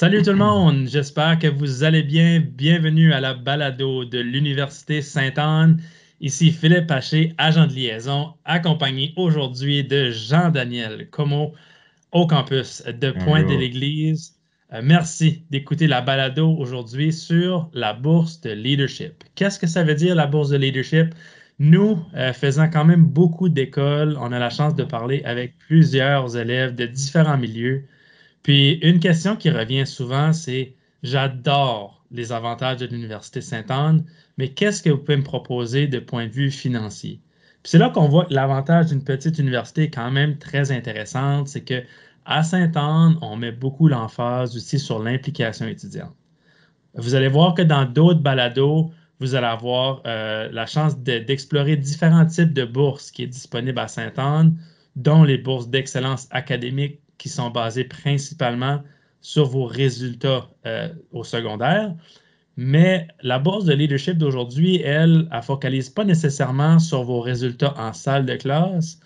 Salut tout le monde, j'espère que vous allez bien. Bienvenue à la balado de l'Université Sainte-Anne. Ici Philippe Haché, agent de liaison, accompagné aujourd'hui de Jean-Daniel Como au campus de Pointe-de-l'Église. Euh, merci d'écouter la balado aujourd'hui sur la bourse de leadership. Qu'est-ce que ça veut dire la bourse de leadership? Nous, euh, faisant quand même beaucoup d'écoles, on a la chance de parler avec plusieurs élèves de différents milieux puis une question qui revient souvent, c'est j'adore les avantages de l'Université Sainte-Anne, mais qu'est-ce que vous pouvez me proposer de point de vue financier? Puis c'est là qu'on voit que l'avantage d'une petite université est quand même très intéressante, c'est que à Sainte-Anne, on met beaucoup l'emphase aussi sur l'implication étudiante. Vous allez voir que dans d'autres balados, vous allez avoir euh, la chance d'explorer différents types de bourses qui sont disponibles à Sainte-Anne, dont les bourses d'excellence académique qui sont basés principalement sur vos résultats euh, au secondaire. Mais la bourse de leadership d'aujourd'hui, elle, ne focalise pas nécessairement sur vos résultats en salle de classe.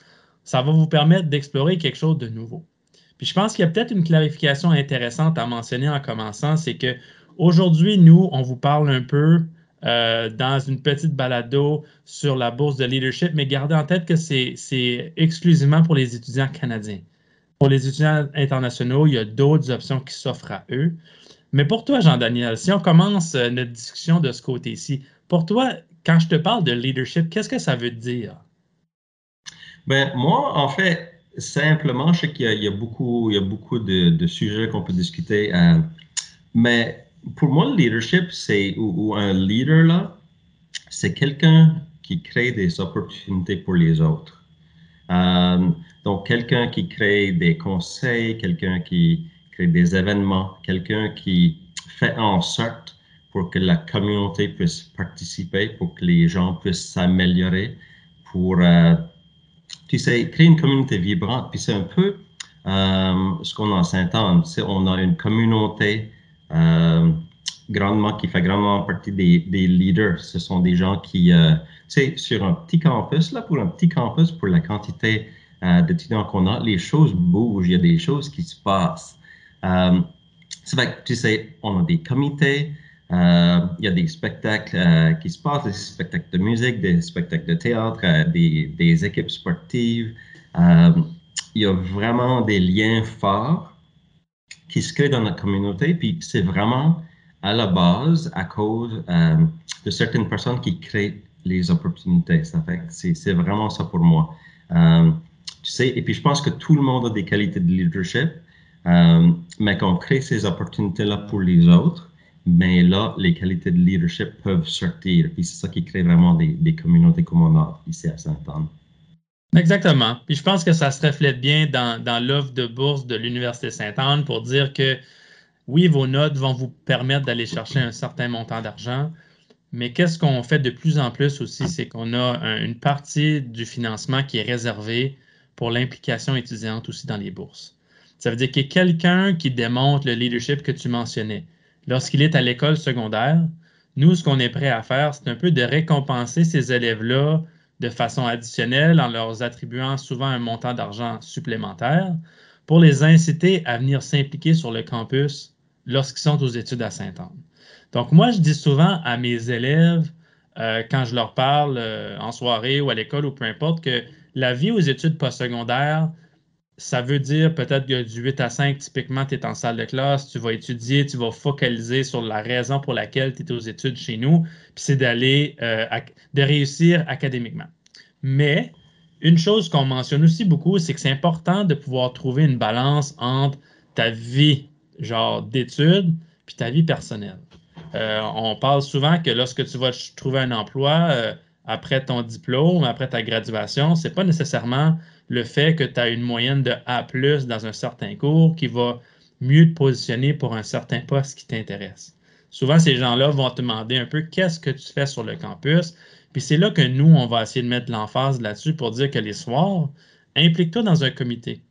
Ça va vous permettre d'explorer quelque chose de nouveau. Puis je pense qu'il y a peut-être une clarification intéressante à mentionner en commençant, c'est que aujourd'hui, nous, on vous parle un peu euh, dans une petite balado sur la bourse de leadership, mais gardez en tête que c'est exclusivement pour les étudiants canadiens. Pour les étudiants internationaux, il y a d'autres options qui s'offrent à eux. Mais pour toi, Jean-Daniel, si on commence euh, notre discussion de ce côté-ci, pour toi, quand je te parle de leadership, qu'est-ce que ça veut dire? Ben, moi, en fait, simplement, je sais qu'il y, a beaucoup, il y a beaucoup de, sujets qu'on peut discuter. Euh, mais pour moi, le leadership, c'est, ou, un leader, là, c'est quelqu'un qui crée des opportunités pour les autres. Euh, quelqu'un qui crée des conseils, quelqu'un qui crée des événements, quelqu'un qui fait en sorte pour que la communauté puisse participer, pour que les gens puissent s'améliorer, pour, euh, tu sais, créer une communauté vibrante. Puis c'est un peu euh, ce qu'on en Saint-Anne. On a une communauté euh, grandement, qui fait grandement partie des, des, leaders. Ce sont des gens qui, tu sais, sur un petit campus, là, pour un petit campus, pour la quantité euh, d'étudiants qu'on a, les choses bougent, il y a des choses qui se passent. Euh, c'est vrai que, tu sais, on a des comités, euh, il y a des spectacles euh, qui se passent, des spectacles de musique, des spectacles de théâtre, des, des, équipes sportives. il y a vraiment des liens forts qui se créent dans notre communauté, puis c'est vraiment à la base à cause de certaines personnes qui créent les opportunités. Ça fait c'est vraiment ça pour moi sais, et puis je pense que tout le monde a des qualités de leadership, euh, mais qu'on crée ces opportunités-là pour les autres, mais là, les qualités de leadership peuvent sortir. Puis c'est ça qui crée vraiment des, communautés comme on a ici à Saint-Anne. Exactement. Puis je pense que ça se reflète bien dans, dans l'offre de bourse de l'Université Sainte-Anne pour dire que oui, vos notes vont vous permettre d'aller chercher un certain montant d'argent, mais qu'est-ce qu'on fait de plus en plus aussi, c'est qu'on a une partie du financement qui est réservée pour l'implication étudiante aussi dans les bourses. Ça veut dire qu'il y a quelqu'un qui démontre le leadership que tu mentionnais. Lorsqu'il est à l'école secondaire, nous, ce qu'on est prêt à faire, c'est un peu de récompenser ces élèves-là de façon additionnelle en leur attribuant souvent un montant d'argent supplémentaire pour les inciter à venir s'impliquer sur le campus lorsqu'ils sont aux études à Sainte-Anne. Donc, moi, je dis souvent à mes élèves, euh, quand je leur parle euh, en soirée ou à l'école ou peu importe, que la vie aux études postsecondaires, ça veut dire peut-être que du 8 à 5, typiquement, tu es en salle de classe, tu vas étudier, tu vas focaliser sur la raison pour laquelle tu es aux études chez nous, puis c'est d'aller, euh, de réussir académiquement. Mais une chose qu'on mentionne aussi beaucoup, c'est que c'est important de pouvoir trouver une balance entre ta vie, genre d'études, puis ta vie personnelle. Euh, on parle souvent que lorsque tu vas trouver un emploi, euh, après ton diplôme, après ta graduation, c'est pas nécessairement le fait que tu as une moyenne de A dans un certain cours qui va mieux te positionner pour un certain poste qui t'intéresse. Souvent, ces gens-là vont te demander un peu qu'est-ce que tu fais sur le campus? Puis c'est là que nous, on va essayer de mettre l'emphase là-dessus pour dire que les soirs, implique-toi dans un comité.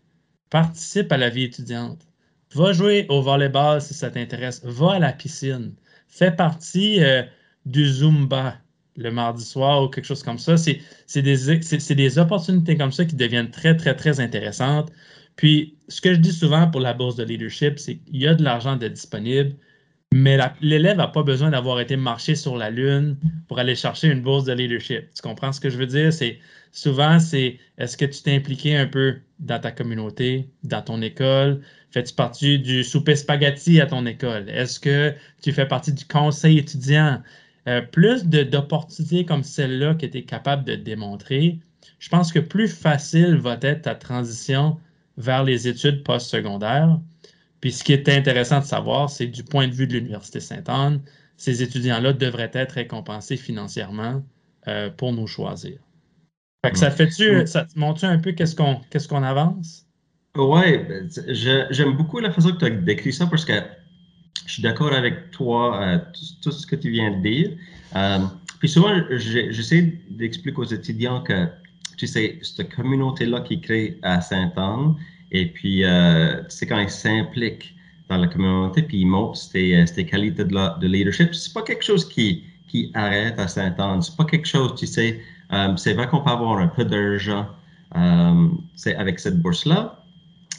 Participe à la vie étudiante. Va jouer au volleyball si ça t'intéresse. Va à la piscine. Fais partie euh, du Zumba le mardi soir ou quelque chose comme ça. C'est des, opportunités comme ça qui deviennent très, très, très intéressantes. Puis, ce que je dis souvent pour la bourse de leadership, c'est qu'il y a de l'argent de disponible, mais l'élève n'a pas besoin d'avoir été marché sur la Lune pour aller chercher une bourse de leadership. Tu comprends ce que je veux dire? C'est souvent, c'est est-ce que tu t'es impliqué un peu dans ta communauté, dans ton école? Fais-tu partie du souper spaghetti à ton école? Est-ce que tu fais partie du conseil étudiant? Euh, plus d'opportunités comme celle-là que tu es capable de démontrer, je pense que plus facile va être ta transition vers les études postsecondaires puis ce qui est intéressant de savoir, c'est du point de vue de l'Université Sainte-Anne, ces étudiants-là devraient être récompensés financièrement euh, pour nous choisir. Fait que ça mm. fait-tu, mm. ça te montre un peu qu'est-ce qu'on qu'est-ce qu'on avance? Oui, ben, j'aime beaucoup la façon que tu as décrit ça parce que je suis d'accord avec toi, euh, tout, ce que tu viens de dire. Euh, puis souvent, j'essaie d'expliquer aux étudiants que, tu sais, cette communauté-là qui crée à Sainte-Anne, et puis, euh, tu sais, quand il s'implique dans la communauté, puis il montre ses, euh, qualités de, de leadership, c'est pas quelque chose qui, qui arrête à Saint-Anne. C'est pas quelque chose, tu sais, c'est vrai qu'on peut avoir un peu d'argent euh, avec cette bourse-là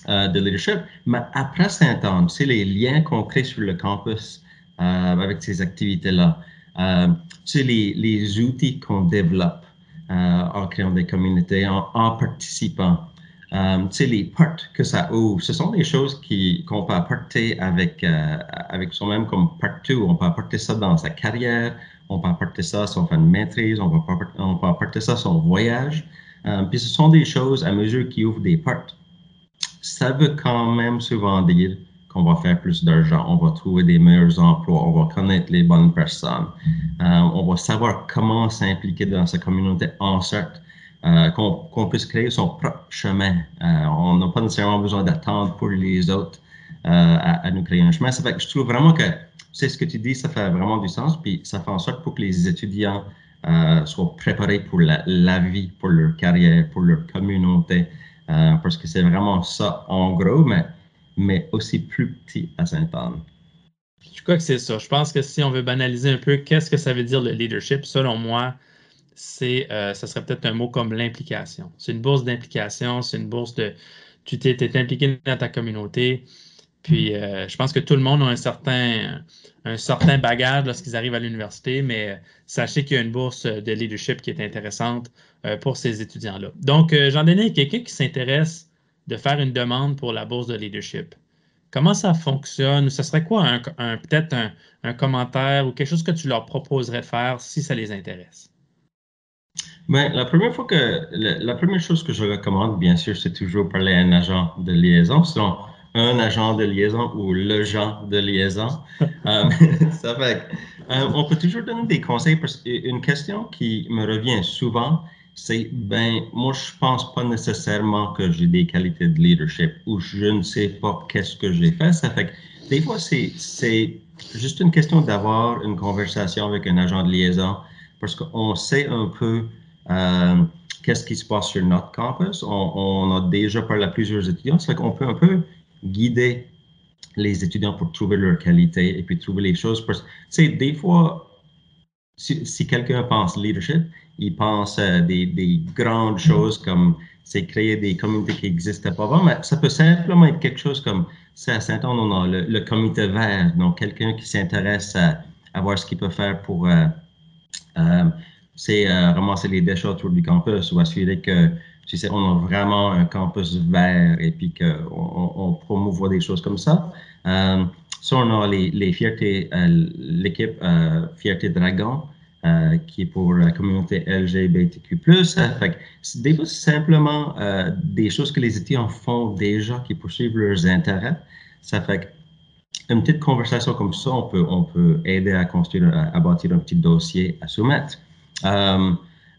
euh, de leadership, mais après Saint-Anne, c'est les liens qu'on crée sur le campus euh, avec ces activités-là. Euh, tu sais, les, les outils qu'on développe en créant des communautés, en, en participant. Um, les portes que ça ouvre, ce sont des choses qu'on peut apporter avec, euh, avec soi-même comme partout. On peut apporter ça dans sa carrière, on peut apporter ça son fin de maîtrise, on peut, on peut apporter ça son voyage. Um, puis ce sont des choses à mesure qui ouvrent des portes. Ça veut quand même souvent dire qu'on va faire plus d'argent, on va trouver des meilleurs emplois, on va connaître les bonnes personnes, um, on va savoir comment s'impliquer dans sa communauté en sorte euh, qu'on puisse créer son propre chemin. Euh, on n'a pas nécessairement besoin d'attendre pour les autres euh, à, nous créer un chemin. Ça fait que je trouve vraiment que c'est ce que tu dis, ça fait vraiment du sens, puis ça fait en sorte pour que les étudiants soient préparés pour la, vie, pour leur carrière, pour leur communauté, parce que c'est vraiment ça en gros, mais, mais aussi plus petit à Sainte-Anne. Je crois que c'est ça. Je pense que si on veut banaliser un peu, qu'est-ce que ça veut dire le leadership, selon moi, c'est, euh, ça serait peut-être un mot comme l'implication. C'est une bourse d'implication, c'est une bourse de, tu t'es, impliqué dans ta communauté. Puis, euh, je pense que tout le monde a un certain, un certain bagage lorsqu'ils arrivent à l'université, mais sachez qu'il y a une bourse de leadership qui est intéressante euh, pour ces étudiants-là. Donc, Jean-Denis, quelqu'un qui s'intéresse de faire une demande pour la bourse de leadership. Comment ça fonctionne? Ce serait quoi un, peut-être un, un commentaire ou quelque chose que tu leur proposerais de faire si ça les intéresse? Ben, la première fois que la, première chose que je recommande, bien sûr, c'est toujours parler à un agent de liaison, sinon un agent de liaison ou le genre de liaison. Euh, ça fait, euh, on peut toujours donner des conseils parce qu'une question qui me revient souvent, c'est ben moi je pense pas nécessairement que j'ai des qualités de leadership ou je ne sais pas qu'est-ce que j'ai fait. Ça fait que des fois c'est c'est juste une question d'avoir une conversation avec un agent de liaison parce qu'on sait un peu euh, qu'est-ce qui se passe sur notre campus. On, a déjà parlé à plusieurs étudiants, c'est qu'on peut un peu guider les étudiants pour trouver leur qualité et puis trouver les choses. Parce que, des fois, si, quelqu'un pense leadership, il pense à des, grandes choses comme c'est créer des communautés qui n'existaient pas avant, mais ça peut simplement être quelque chose comme, c'est à Saint-Anne, on a le, comité vert, donc quelqu'un qui s'intéresse à, voir ce qu'il peut faire pour euh, euh, c'est euh, ramasser les déchets autour du campus ou assurer que sais, on a vraiment un campus vert et puis qu'on on, promouvoit des choses comme ça. Euh, ça, on a les, les fiertés, euh, l'équipe euh, Fierté Dragon, euh, qui est pour la communauté LGBTQ+. fait des fois, c'est simplement des choses que les étudiants font déjà, qui poursuivent leurs intérêts. Ça fait une petite conversation comme ça, on peut, on peut aider à construire, à bâtir un petit dossier à soumettre. Euh,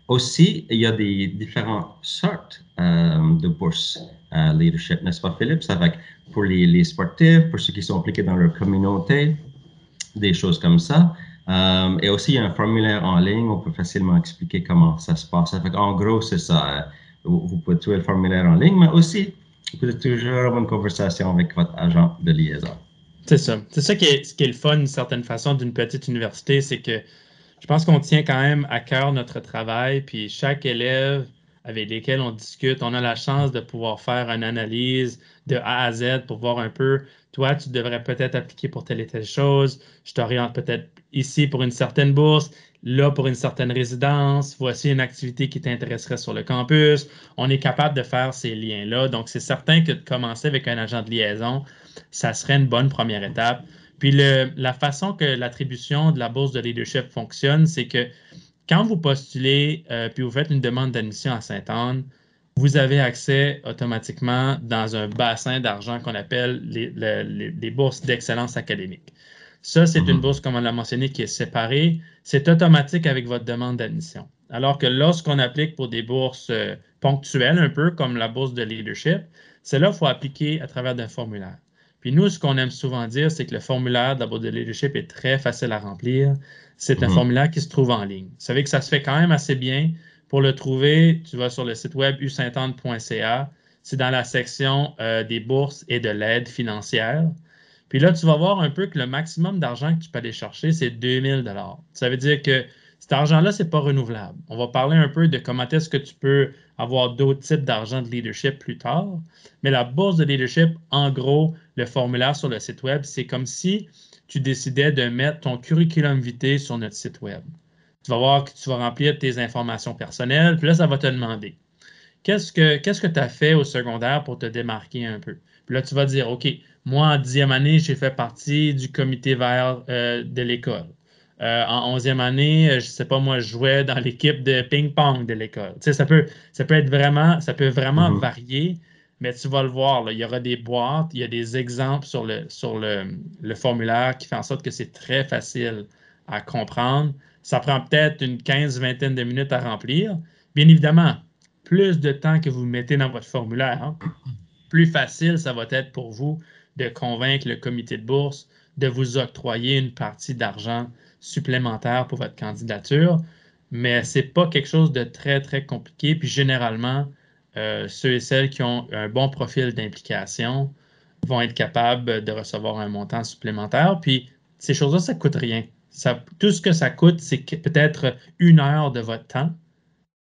aussi, il y a des différentes sortes euh, de bourses euh, leadership, n'est-ce pas, Philippe? Va pour les, sportifs, pour ceux qui sont impliqués dans leur communauté, des choses comme ça. et aussi, il y a un formulaire en ligne, on peut facilement expliquer comment ça se passe. en gros, c'est ça. Vous, pouvez trouver le formulaire en ligne, mais aussi, vous pouvez toujours avoir une conversation avec votre agent de liaison. C'est ça. C'est ça qui est le fun, d'une certaine façon, d'une petite université, c'est que je pense qu'on tient quand même à cœur notre travail, puis chaque élève avec lesquels on discute. On a la chance de pouvoir faire une analyse de A à Z pour voir un peu, toi, tu devrais peut-être appliquer pour telle et telle chose. Je t'oriente peut-être ici pour une certaine bourse, là pour une certaine résidence. Voici une activité qui t'intéresserait sur le campus. On est capable de faire ces liens-là. Donc, c'est certain que de commencer avec un agent de liaison, ça serait une bonne première étape. Puis la façon que l'attribution de la bourse de leadership fonctionne, c'est que quand vous postulez euh, puis vous faites une demande d'admission à Sainte-Anne, vous avez accès automatiquement dans un bassin d'argent qu'on appelle les, bourses d'excellence académique. Ça, c'est une mhm. bourse, comme on l'a mentionné, qui est séparée. C'est automatique avec votre demande d'admission. Alors que lorsqu'on applique pour des bourses euh, ponctuelles, un peu comme la bourse de leadership, c'est là qu'il faut appliquer à travers d'un formulaire. Puis nous, ce qu'on aime souvent dire, c'est que le formulaire de la bourse de leadership est très facile à remplir. C'est un mhm. formulaire qui se trouve en ligne. Vous savez que ça se fait quand même assez bien. Pour le trouver, tu vas sur le site web usaintante.ca. C'est dans la section euh, des bourses et de l'aide financière. Puis là, tu vas voir un peu que le maximum d'argent que tu peux aller chercher, c'est 2000 dollars. Ça veut dire que cet argent-là, ce n'est pas renouvelable. On va parler un peu de comment est-ce que tu peux avoir d'autres types d'argent de leadership plus tard. Mais la bourse de leadership, en gros, le formulaire sur le site web, c'est comme si tu décidais de mettre ton curriculum vitae sur notre site web. Tu vas voir que tu vas remplir tes informations personnelles, puis là, ça va te demander qu'est-ce que tu as fait au secondaire pour te démarquer un peu? Puis là, tu vas dire, OK, moi, en dixième année, j'ai fait partie du comité vert euh, de l'école. Euh, en onzième année, euh, je ne sais pas, moi, je jouais dans l'équipe de ping-pong de l'école. Tu sais, ça peut, ça peut être vraiment, ça peut vraiment mm-hmm. varier, mais tu vas le voir, il y aura des boîtes, il y a des exemples sur le, sur le, formulaire qui fait en sorte que c'est très facile à comprendre. Ça prend peut-être une quinze, vingtaine de minutes à remplir. Bien évidemment, plus de temps que vous mettez dans votre formulaire, hein, plus facile ça va être pour vous de convaincre le comité de bourse de vous octroyer une partie d'argent supplémentaire pour votre candidature, mais ce n'est pas quelque chose de très, très compliqué. Puis généralement, euh, ceux et celles qui ont un bon profil d'implication vont être capables de recevoir un montant supplémentaire. Puis ces choses-là, ça ne coûte rien. tout ce que ça coûte, c'est peut-être une heure de votre temps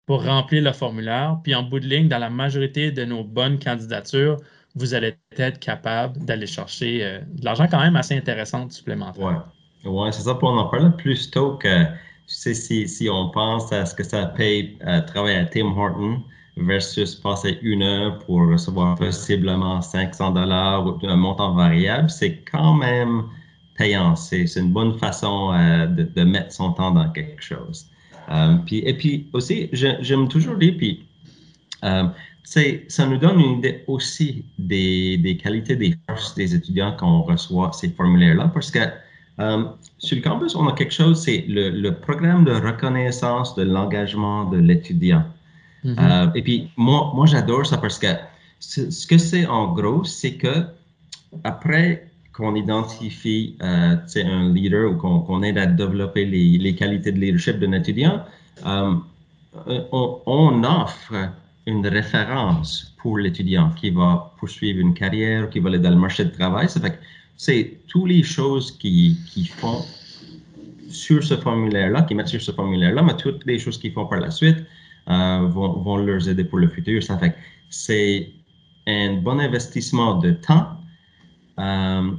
pour remplir le formulaire. Puis en bout de ligne, dans la majorité de nos bonnes candidatures, vous allez être capable d'aller chercher euh, de l'argent quand même assez intéressant supplémentaire. Oui, c'est ça. Pour en parler plus tôt que, tu sais, si, si on pense à ce que ça paye à travailler à Tim Horton versus passer une heure pour recevoir possiblement 500 dollars ou un montant variable, c'est quand même payant. C'est une bonne façon euh, de, de, mettre son temps dans quelque chose. Euh, puis, et puis aussi, j'aime toujours dire, puis euh, ça nous donne une idée aussi des, des qualités des forces des étudiants quand on reçoit ces formulaires-là, parce que euh, sur le campus, on a quelque chose, c'est le, programme de reconnaissance de l'engagement de l'étudiant. Mm-hmm. Euh, et puis, moi, moi j'adore ça parce que ce que c'est en gros, c'est que après qu'on identifie euh, un leader ou qu'on aide à développer les, les, qualités de leadership d'un étudiant, on, on, offre une référence pour l'étudiant qui va poursuivre une carrière, qui va aller dans le marché de travail. Ça fait c'est toutes les choses qui, font sur ce formulaire-là, qui mettent sur ce formulaire-là, mais toutes les choses qu'ils font par la suite euh, vont, leur aider pour le futur. Ça fait c'est un bon investissement de temps euh,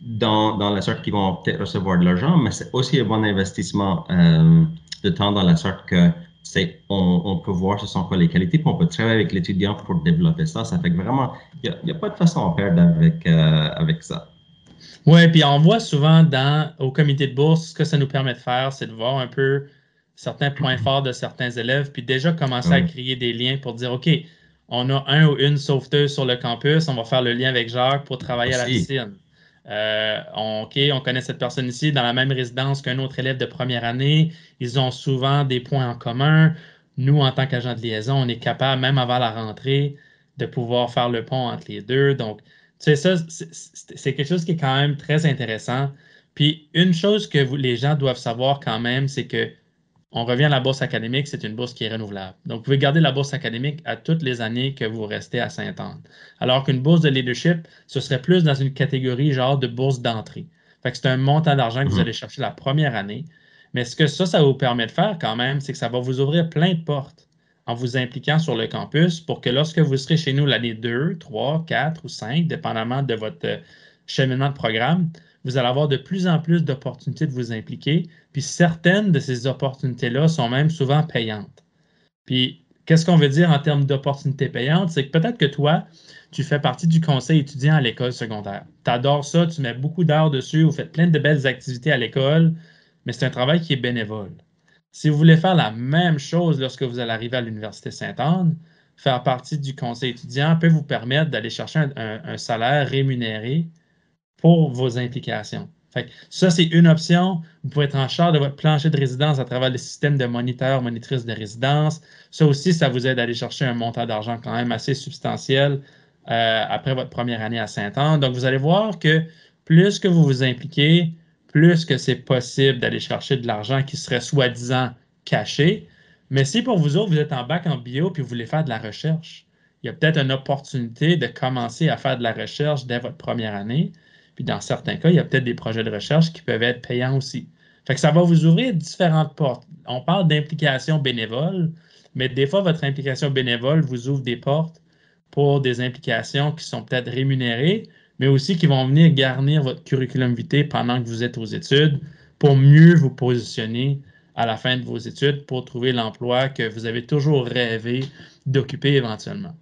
dans, dans, la sorte qu'ils vont peut-être recevoir de l'argent, mais c'est aussi un bon investissement euh, de temps dans la sorte que c'est on, peut voir ce sont quoi les qualités, puis on peut travailler avec l'étudiant pour développer ça. Ça fait que vraiment, il n'y a, pas de façon à perdre avec, avec ça. Oui, puis on voit souvent dans, au comité de bourse, ce que ça nous permet de faire, c'est de voir un peu certains points forts de certains élèves, puis déjà commencer à créer des liens pour dire, OK, on a un ou une sauveteuse sur le campus, on va faire le lien avec Jacques pour travailler à la piscine. Euh, OK, on connaît cette personne ici dans la même résidence qu'un autre élève de première année. Ils ont souvent des points en commun. Nous, en tant qu'agent de liaison, on est capable, même avant la rentrée, de pouvoir faire le pont entre les deux. Donc, c'est ça, c'est quelque chose qui est quand même très intéressant. Puis une chose que les gens doivent savoir quand même, c'est que on revient à la bourse académique, c'est une bourse qui est renouvelable. Donc, vous pouvez garder la bourse académique à toutes les années que vous restez à Saint-Anne. Alors qu'une bourse de leadership, ce serait plus dans une catégorie genre de bourse d'entrée. Fait que c'est un montant d'argent que vous mhm. allez chercher la première année. Mais ce que ça, ça vous permet de faire quand même, c'est que ça va vous ouvrir plein de portes en vous impliquant sur le campus pour que lorsque vous serez chez nous l'année 2, 3, 4 ou 5, dépendamment de votre euh, cheminement de programme, vous allez avoir de plus en plus d'opportunités de vous impliquer. Puis certaines de ces opportunités-là sont même souvent payantes. Puis qu'est-ce qu'on veut dire en termes d'opportunités payantes? C'est que peut-être que toi, tu fais partie du conseil étudiant à l'école secondaire. Tu adores ça, tu mets beaucoup d'heures dessus, vous faites plein de belles activités à l'école, mais c'est un travail qui est bénévole. Si vous voulez faire la même chose lorsque vous allez arriver à l'Université Sainte-Anne, faire partie du conseil étudiant peut vous permettre d'aller chercher un, salaire rémunéré pour vos implications. ça, c'est une option. Vous pouvez être en charge de votre plancher de résidence à travers le système de moniteur, monitrice de résidence. Ça aussi, ça vous aide à aller chercher un montant d'argent quand même assez substantiel euh, après votre première année à Sainte-Anne. Donc, vous allez voir que plus que vous vous impliquez, plus que c'est possible d'aller chercher de l'argent qui serait soi-disant caché. Mais si pour vous autres, vous êtes en bac en bio puis vous voulez faire de la recherche, il y a peut-être une opportunité de commencer à faire de la recherche dès votre première année. Puis dans certains cas, il y a peut-être des projets de recherche qui peuvent être payants aussi. Fait que ça va vous ouvrir différentes portes. On parle d'implication bénévole, mais des fois, votre implication bénévole vous ouvre des portes pour des implications qui sont peut-être rémunérées, mais aussi qui vont venir garnir votre curriculum vitae pendant que vous êtes aux études pour mieux vous positionner à la fin de vos études pour trouver l'emploi que vous avez toujours rêvé d'occuper éventuellement.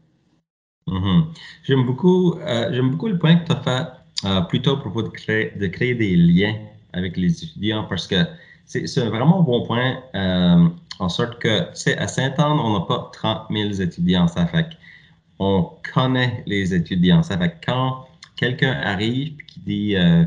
Mm-hmm. J'aime beaucoup, euh, beaucoup le point que tu as fait euh, plutôt à propos de créer, de créer des liens avec les étudiants parce que c'est vraiment un bon point euh, en sorte que, tu sais, à Saint-Anne, on n'a pas 30 000 étudiants. Ça fait on connaît les étudiants. Ça fait quand quelqu'un arrive et qui dit, euh,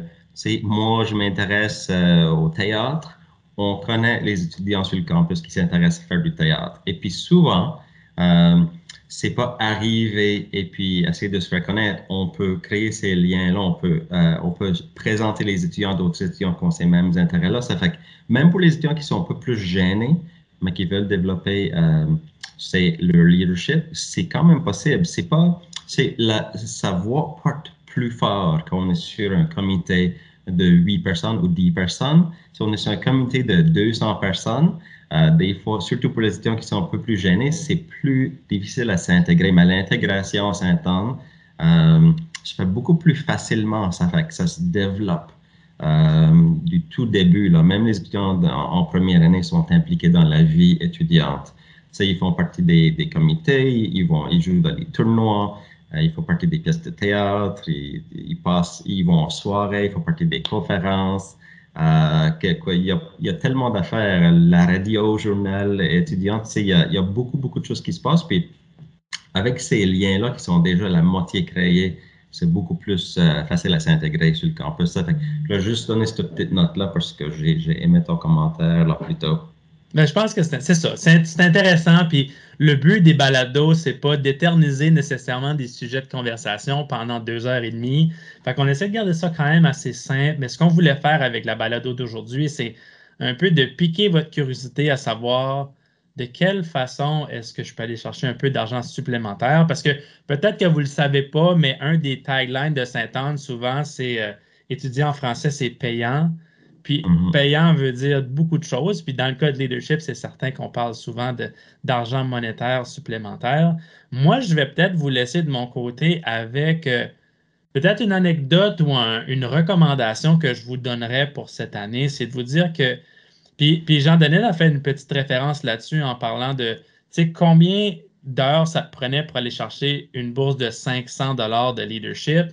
moi, je m'intéresse euh, au théâtre, on connaît les étudiants sur le campus qui s'intéressent à faire du théâtre. Et puis souvent, euh, c'est pas arriver et puis essayer de se faire connaître. On peut créer ces liens-là, on peut, euh, on peut présenter les étudiants d'autres étudiants qui ont ces mêmes intérêts-là. Ça fait que même pour les étudiants qui sont un peu plus gênés, mais qui veulent développer leur leadership, c'est quand même possible. C'est pas, c'est la, sa voix porte plus fort quand on est sur un comité de 8 personnes ou 10 personnes. Si on est sur un comité de 200 personnes, euh, des fois, surtout pour les étudiants qui sont un peu plus gênés, c'est plus difficile à s'intégrer. Mais l'intégration s'entend, euh, se fait beaucoup plus facilement. Ça fait que ça se développe euh, du tout début. Là. Même les étudiants en, première année sont impliqués dans la vie étudiante. Ça, ils font partie des, des comités, ils, vont, ils jouent dans les tournois. Euh, ils font partie des pièces de théâtre, ils, passent, ils vont en soirée, ils font partie des conférences. Euh, il, y a, il, tellement d'affaires, la radio, journal, étudiante, il y, a, il beaucoup, beaucoup de choses qui se passent. Puis avec ces liens-là qui sont déjà la moitié créés, c'est beaucoup plus euh, facile à s'intégrer sur le campus. je vais juste donner cette petite note-là parce que j'ai aimé ton commentaire là plus tôt. Ben, je pense que c'est ça. C'est intéressant. Puis le but des balados, c'est pas d'éterniser nécessairement des sujets de conversation pendant deux heures et demie. Fait qu'on essaie de garder ça quand même assez simple. Mais ce qu'on voulait faire avec la balado d'aujourd'hui, c'est un peu de piquer votre curiosité à savoir de quelle façon est-ce que je peux aller chercher un peu d'argent supplémentaire. Parce que peut-être que vous ne le savez pas, mais un des taglines de Saint-Anne, souvent, c'est euh, étudier en français, c'est payant. Puis mhm. payant veut dire beaucoup de choses. Puis dans le cas de leadership, c'est certain qu'on parle souvent d'argent monétaire supplémentaire. Moi, je vais peut-être vous laisser de mon côté avec euh, peut-être une anecdote ou une recommandation que je vous donnerais pour cette année. C'est de vous dire que. Puis, puis Jean-Denis a fait une petite référence là-dessus en parlant de, tu sais, combien d'heures ça te prenait pour aller chercher une bourse de 500 dollars de leadership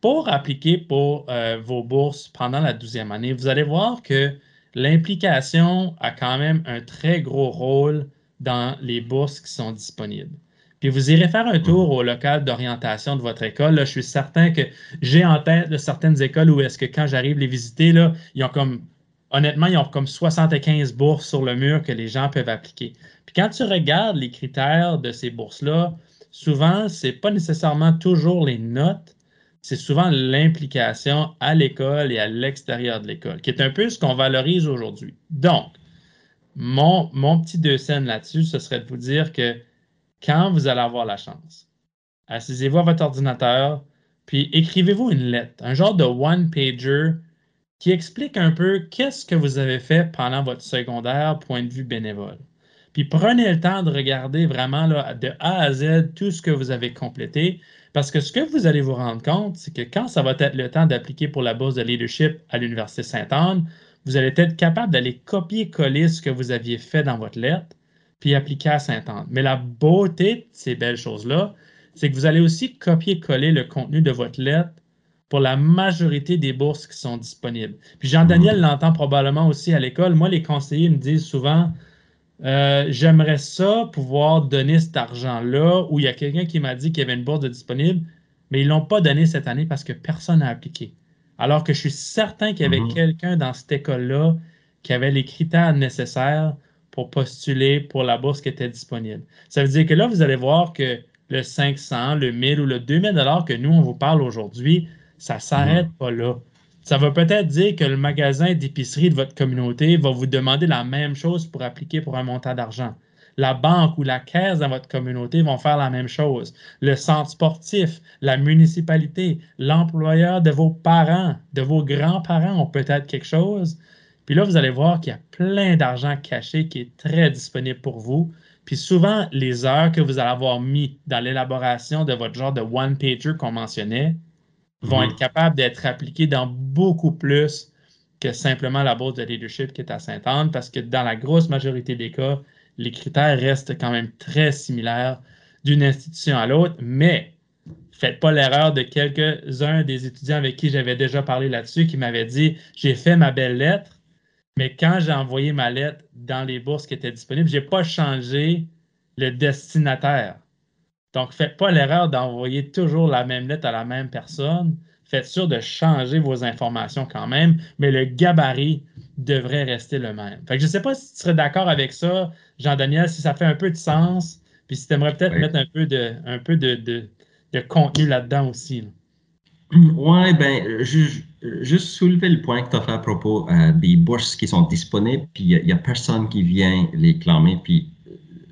pour appliquer pour euh, vos bourses pendant la douzième année, vous allez voir que l'implication a quand même un très gros rôle dans les bourses qui sont disponibles. Puis vous irez faire un tour au local d'orientation de votre école. Là, je suis certain que j'ai en tête de certaines écoles où est-ce que quand j'arrive les visiter, là, ils ont comme, honnêtement, ils ont comme 75 bourses sur le mur que les gens peuvent appliquer. Puis quand tu regardes les critères de ces bourses-là, souvent, ce n'est pas nécessairement toujours les notes, c'est souvent l'implication à l'école et à l'extérieur de l'école, qui est un peu ce qu'on valorise aujourd'hui. Donc, mon, petit deux scènes là-dessus, ce serait de vous dire que quand vous allez avoir la chance, assisez-vous à votre ordinateur, puis écrivez-vous une lettre, un genre de one-pager qui explique un peu qu'est-ce que vous avez fait pendant votre secondaire, point de vue bénévole. Puis prenez le temps de regarder vraiment de A à Z tout ce que vous avez complété. Parce que ce que vous allez vous rendre compte, c'est que quand ça va être le temps d'appliquer pour la bourse de leadership à l'Université Sainte-Anne, vous allez être capable d'aller copier-coller ce que vous aviez fait dans votre lettre, puis appliquer à Sainte-Anne. Mais la beauté de ces belles choses-là, c'est que vous allez aussi copier-coller le contenu de votre lettre pour la majorité des bourses qui sont disponibles. Puis Jean-Daniel l'entend probablement aussi à l'école. Moi, les conseillers me disent souvent, euh, j'aimerais ça pouvoir donner cet argent-là, où il y a quelqu'un qui m'a dit qu'il y avait une bourse de disponible, mais ils ne l'ont pas donné cette année parce que personne n'a appliqué. Alors que je suis certain qu'il y avait mhm. quelqu'un dans cette école-là qui avait les critères nécessaires pour postuler pour la bourse qui était disponible. Ça veut dire que là, vous allez voir que le 500, le 1000 ou le 2000 dollars que nous, on vous parle aujourd'hui, ça ne s'arrête mhm. pas là. Ça va peut-être dire que le magasin d'épicerie de votre communauté va vous demander la même chose pour appliquer pour un montant d'argent. La banque ou la caisse dans votre communauté vont faire la même chose. Le centre sportif, la municipalité, l'employeur de vos parents, de vos grands-parents ont peut-être quelque chose. Puis là, vous allez voir qu'il y a plein d'argent caché qui est très disponible pour vous. Puis souvent, les heures que vous allez avoir mis dans l'élaboration de votre genre de one-pager qu'on mentionnait, vont mhm. être capables d'être appliqués dans beaucoup plus que simplement la bourse de leadership qui est à Sainte-Anne, parce que dans la grosse majorité des cas, les critères restent quand même très similaires d'une institution à l'autre, mais faites pas l'erreur de quelques-uns des étudiants avec qui j'avais déjà parlé là-dessus qui m'avaient dit j'ai fait ma belle lettre, mais quand j'ai envoyé ma lettre dans les bourses qui étaient disponibles, j'ai pas changé le destinataire. Donc, faites pas l'erreur d'envoyer toujours la même lettre à la même personne. Faites sûr de changer vos informations quand même, mais le gabarit devrait rester le même. je ne sais pas si tu serais d'accord avec ça, Jean-Daniel, si ça fait un peu de sens, puis si tu aimerais peut-être mettre un peu de, un peu de, contenu là-dedans aussi. Oui, ben, juste soulever le point que tu as fait à propos euh, des bourses qui sont disponibles, puis il n'y a, a, personne qui vient les clamer, puis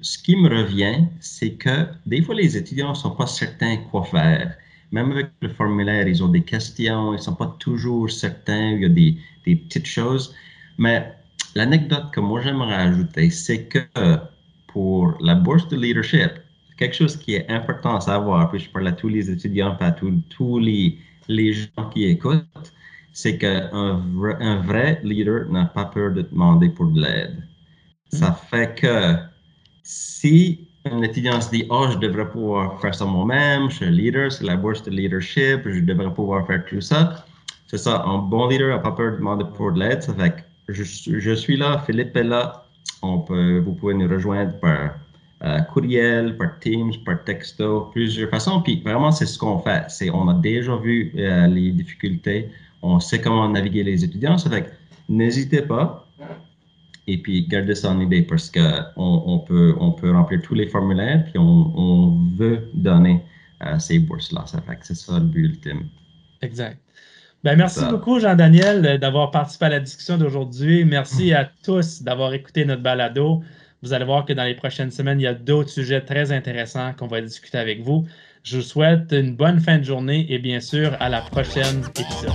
ce qui me revient, c'est que des fois, les étudiants ne sont pas certains quoi faire. Même avec le formulaire, ils ont des questions, ils ne sont pas toujours certains, il y a des, petites choses. Mais l'anecdote que moi j'aimerais ajouter, c'est que pour la bourse de leadership, quelque chose qui est important à savoir, puis je parle à tous les étudiants, pas à tous, les, gens qui écoutent, c'est qu'un un vrai leader n'a pas peur de demander pour de l'aide. Ça fait que si un étudiant se dit, oh, je devrais pouvoir faire ça moi-même, je suis leader, c'est la bourse de leadership, je devrais pouvoir faire tout ça. C'est ça, un bon leader n'a pas peur de demander pour de l'aide. Ça fait que je, suis là, Philippe est là. On peut, vous pouvez nous rejoindre par euh, courriel, par Teams, par texto, plusieurs façons. Puis vraiment, c'est ce qu'on fait. C'est, on a déjà vu euh, les difficultés. On sait comment naviguer les étudiants. Ça fait que n'hésitez pas et puis garder ça en idée parce qu'on on peut, on peut remplir tous les formulaires puis on, veut donner euh, ces bourses-là. Ça fait que c'est ça le but ultime. Exact. Ben, merci beaucoup, Jean-Daniel, d'avoir participé à la discussion d'aujourd'hui. Merci à tous d'avoir écouté notre balado. Vous allez voir que dans les prochaines semaines, il y a d'autres sujets très intéressants qu'on va discuter avec vous. Je vous souhaite une bonne fin de journée et bien sûr à la prochaine épisode.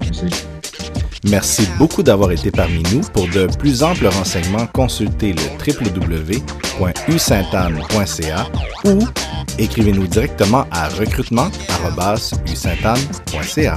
Merci. Merci beaucoup d'avoir été parmi nous. Pour de plus amples renseignements, consultez le www.usaintanne.ca ou écrivez-nous directement à recrutement.usaintanne.ca.